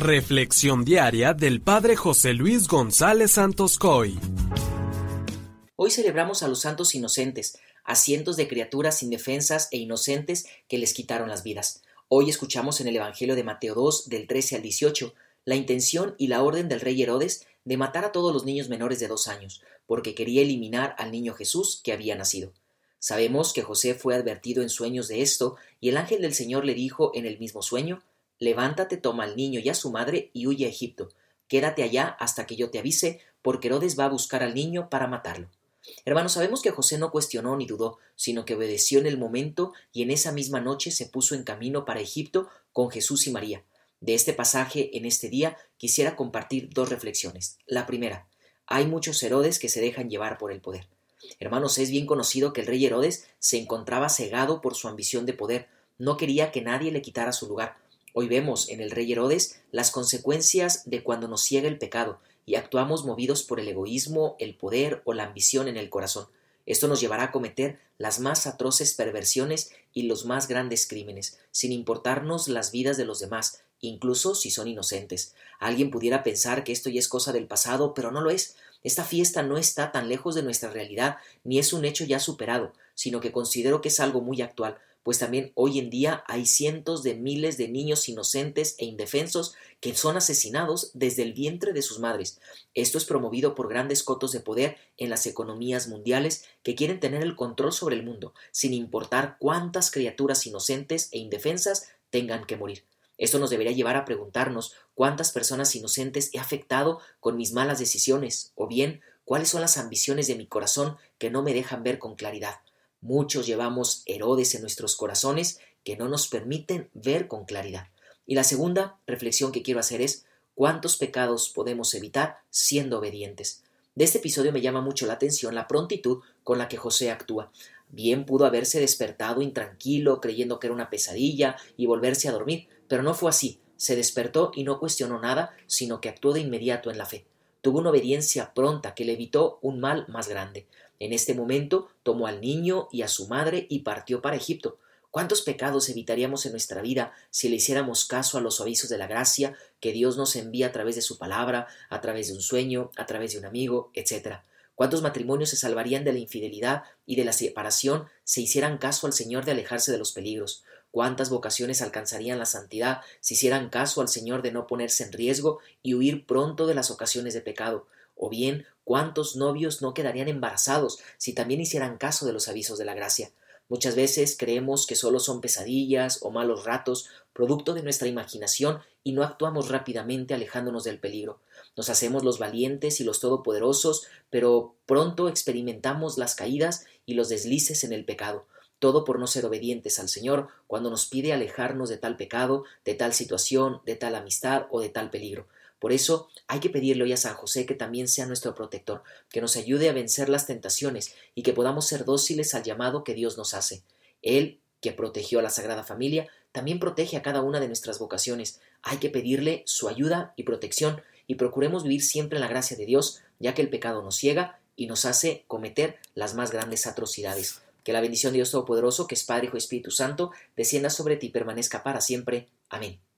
Reflexión diaria del Padre José Luis González Santos Coy. Hoy celebramos a los santos inocentes, a cientos de criaturas indefensas e inocentes que les quitaron las vidas. Hoy escuchamos en el Evangelio de Mateo 2, del 13 al 18, la intención y la orden del rey Herodes de matar a todos los niños menores de dos años, porque quería eliminar al niño Jesús que había nacido. Sabemos que José fue advertido en sueños de esto, y el ángel del Señor le dijo en el mismo sueño Levántate, toma al niño y a su madre y huye a Egipto. Quédate allá hasta que yo te avise, porque Herodes va a buscar al niño para matarlo. Hermanos, sabemos que José no cuestionó ni dudó, sino que obedeció en el momento y en esa misma noche se puso en camino para Egipto con Jesús y María. De este pasaje en este día quisiera compartir dos reflexiones. La primera, hay muchos Herodes que se dejan llevar por el poder. Hermanos, es bien conocido que el rey Herodes se encontraba cegado por su ambición de poder, no quería que nadie le quitara su lugar, Hoy vemos en el rey Herodes las consecuencias de cuando nos ciega el pecado y actuamos movidos por el egoísmo, el poder o la ambición en el corazón. Esto nos llevará a cometer las más atroces perversiones y los más grandes crímenes, sin importarnos las vidas de los demás, incluso si son inocentes. Alguien pudiera pensar que esto ya es cosa del pasado, pero no lo es. Esta fiesta no está tan lejos de nuestra realidad, ni es un hecho ya superado, sino que considero que es algo muy actual, pues también hoy en día hay cientos de miles de niños inocentes e indefensos que son asesinados desde el vientre de sus madres. Esto es promovido por grandes cotos de poder en las economías mundiales que quieren tener el control sobre el mundo, sin importar cuántas criaturas inocentes e indefensas tengan que morir. Esto nos debería llevar a preguntarnos cuántas personas inocentes he afectado con mis malas decisiones, o bien cuáles son las ambiciones de mi corazón que no me dejan ver con claridad. Muchos llevamos Herodes en nuestros corazones que no nos permiten ver con claridad. Y la segunda reflexión que quiero hacer es cuántos pecados podemos evitar siendo obedientes. De este episodio me llama mucho la atención la prontitud con la que José actúa. Bien pudo haberse despertado intranquilo, creyendo que era una pesadilla, y volverse a dormir, pero no fue así. Se despertó y no cuestionó nada, sino que actuó de inmediato en la fe. Tuvo una obediencia pronta que le evitó un mal más grande. En este momento tomó al niño y a su madre y partió para Egipto. ¿Cuántos pecados evitaríamos en nuestra vida si le hiciéramos caso a los avisos de la gracia que Dios nos envía a través de su palabra, a través de un sueño, a través de un amigo, etcétera? ¿Cuántos matrimonios se salvarían de la infidelidad y de la separación si hicieran caso al Señor de alejarse de los peligros? ¿Cuántas vocaciones alcanzarían la santidad si hicieran caso al Señor de no ponerse en riesgo y huir pronto de las ocasiones de pecado? O bien, ¿cuántos novios no quedarían embarazados si también hicieran caso de los avisos de la gracia? Muchas veces creemos que solo son pesadillas o malos ratos, producto de nuestra imaginación, y no actuamos rápidamente alejándonos del peligro. Nos hacemos los valientes y los todopoderosos, pero pronto experimentamos las caídas y los deslices en el pecado, todo por no ser obedientes al Señor cuando nos pide alejarnos de tal pecado, de tal situación, de tal amistad o de tal peligro. Por eso hay que pedirle hoy a San José que también sea nuestro protector, que nos ayude a vencer las tentaciones y que podamos ser dóciles al llamado que Dios nos hace. Él, que protegió a la Sagrada Familia, también protege a cada una de nuestras vocaciones. Hay que pedirle su ayuda y protección y procuremos vivir siempre en la gracia de Dios, ya que el pecado nos ciega y nos hace cometer las más grandes atrocidades. Que la bendición de Dios Todopoderoso, que es Padre, Hijo y Espíritu Santo, descienda sobre ti y permanezca para siempre. Amén.